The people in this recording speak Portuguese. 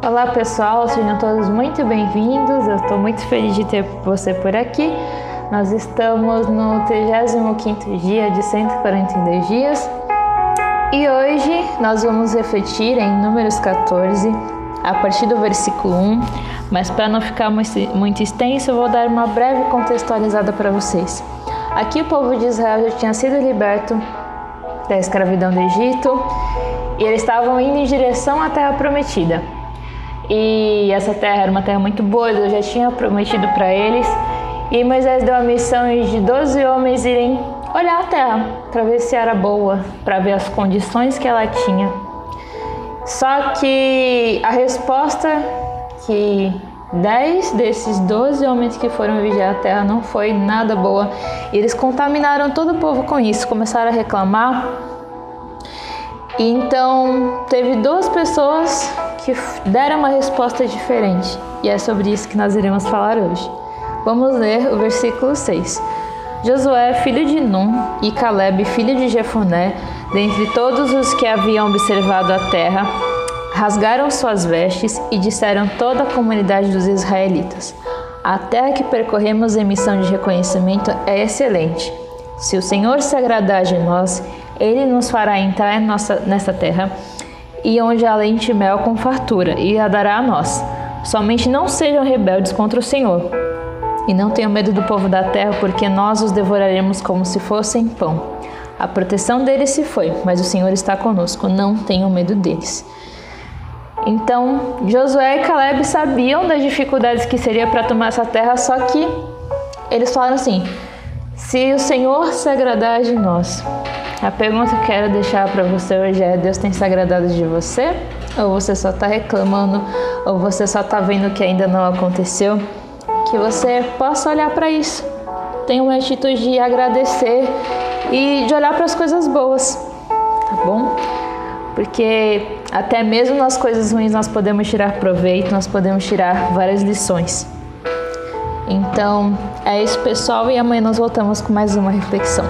Olá pessoal, sejam todos muito bem-vindos. Eu estou muito feliz de ter você por aqui. Nós estamos no 35 dia de 142 dias e hoje nós vamos refletir em Números 14, a partir do versículo 1. Mas para não ficar muito extenso, eu vou dar uma breve contextualizada para vocês. Aqui o povo de Israel já tinha sido liberto da escravidão do Egito e eles estavam indo em direção à terra prometida. E essa terra era uma terra muito boa, Deus já tinha prometido para eles. E Moisés deu a missão de 12 homens irem olhar a terra para ver se era boa, para ver as condições que ela tinha. Só que a resposta que 10 desses 12 homens que foram vigiar a terra não foi nada boa. Eles contaminaram todo o povo com isso, começaram a reclamar. E então teve duas pessoas que deram uma resposta diferente. E é sobre isso que nós iremos falar hoje. Vamos ler o versículo 6. Josué, filho de Num, e Caleb, filho de Jefoné, dentre todos os que haviam observado a terra, rasgaram suas vestes e disseram toda a comunidade dos israelitas: A terra que percorremos em missão de reconhecimento é excelente. Se o Senhor se agradar de nós, ele nos fará entrar nessa terra e onde há leite e mel com fartura, e a dará a nós. Somente não sejam rebeldes contra o Senhor. E não tenham medo do povo da terra, porque nós os devoraremos como se fossem pão. A proteção deles se foi, mas o Senhor está conosco. Não tenham medo deles. Então, Josué e Caleb sabiam das dificuldades que seria para tomar essa terra, só que eles falaram assim: se o Senhor se agradar de nós. A pergunta que quero deixar para você hoje é: Deus tem se agradado de você? Ou você só está reclamando? Ou você só está vendo que ainda não aconteceu? Que você possa olhar para isso. Tenha uma atitude de agradecer e de olhar para as coisas boas, tá bom? porque até mesmo nas coisas ruins nós podemos tirar proveito, nós podemos tirar várias lições. Então, é isso, pessoal, e amanhã nós voltamos com mais uma reflexão.